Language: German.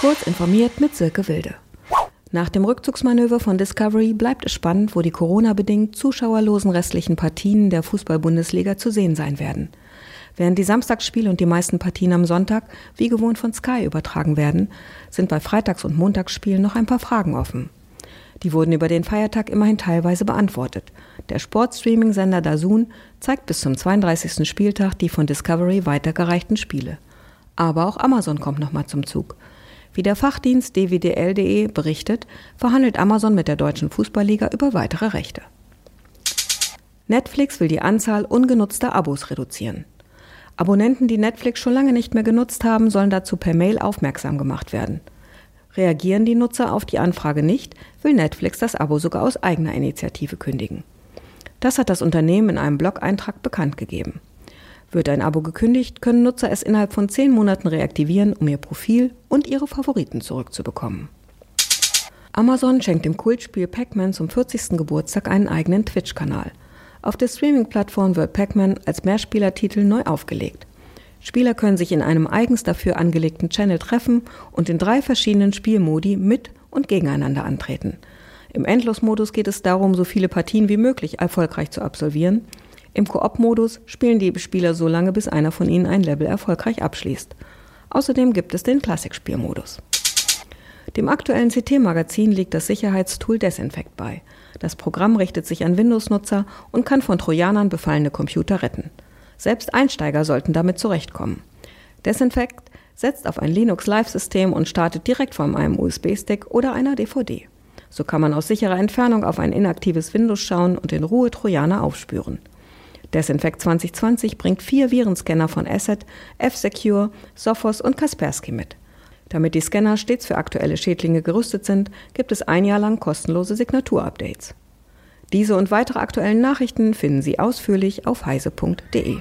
Kurz informiert mit Silke Wilde. Nach dem Rückzugsmanöver von Discovery bleibt es spannend, wo die Corona-bedingt zuschauerlosen restlichen Partien der Fußball-Bundesliga zu sehen sein werden. Während die Samstagsspiele und die meisten Partien am Sonntag wie gewohnt von Sky übertragen werden, sind bei Freitags- und Montagsspielen noch ein paar Fragen offen. Die wurden über den Feiertag immerhin teilweise beantwortet. Der Sportstreaming-Sender Dazun zeigt bis zum 32. Spieltag die von Discovery weitergereichten Spiele. Aber auch Amazon kommt nochmal zum Zug. Wie der Fachdienst dwdl.de berichtet, verhandelt Amazon mit der Deutschen Fußballliga über weitere Rechte. Netflix will die Anzahl ungenutzter Abos reduzieren. Abonnenten, die Netflix schon lange nicht mehr genutzt haben, sollen dazu per Mail aufmerksam gemacht werden. Reagieren die Nutzer auf die Anfrage nicht, will Netflix das Abo sogar aus eigener Initiative kündigen. Das hat das Unternehmen in einem Blog-Eintrag bekannt gegeben. Wird ein Abo gekündigt, können Nutzer es innerhalb von zehn Monaten reaktivieren, um ihr Profil und ihre Favoriten zurückzubekommen. Amazon schenkt dem Kultspiel Pac-Man zum 40. Geburtstag einen eigenen Twitch-Kanal. Auf der Streaming-Plattform wird Pac-Man als Mehrspielertitel neu aufgelegt. Spieler können sich in einem eigens dafür angelegten Channel treffen und in drei verschiedenen Spielmodi mit und gegeneinander antreten. Im Endlosmodus geht es darum, so viele Partien wie möglich erfolgreich zu absolvieren im Koop-Modus spielen die Spieler so lange, bis einer von ihnen ein Level erfolgreich abschließt. Außerdem gibt es den Klassikspielmodus. Dem aktuellen CT-Magazin liegt das Sicherheitstool Desinfect bei. Das Programm richtet sich an Windows-Nutzer und kann von Trojanern befallene Computer retten. Selbst Einsteiger sollten damit zurechtkommen. Desinfect setzt auf ein Linux-Live-System und startet direkt von einem USB-Stick oder einer DVD. So kann man aus sicherer Entfernung auf ein inaktives Windows schauen und in Ruhe Trojaner aufspüren. Desinfect 2020 bringt vier Virenscanner von Asset, F-Secure, Sophos und Kaspersky mit. Damit die Scanner stets für aktuelle Schädlinge gerüstet sind, gibt es ein Jahr lang kostenlose Signaturupdates. Diese und weitere aktuellen Nachrichten finden Sie ausführlich auf heise.de.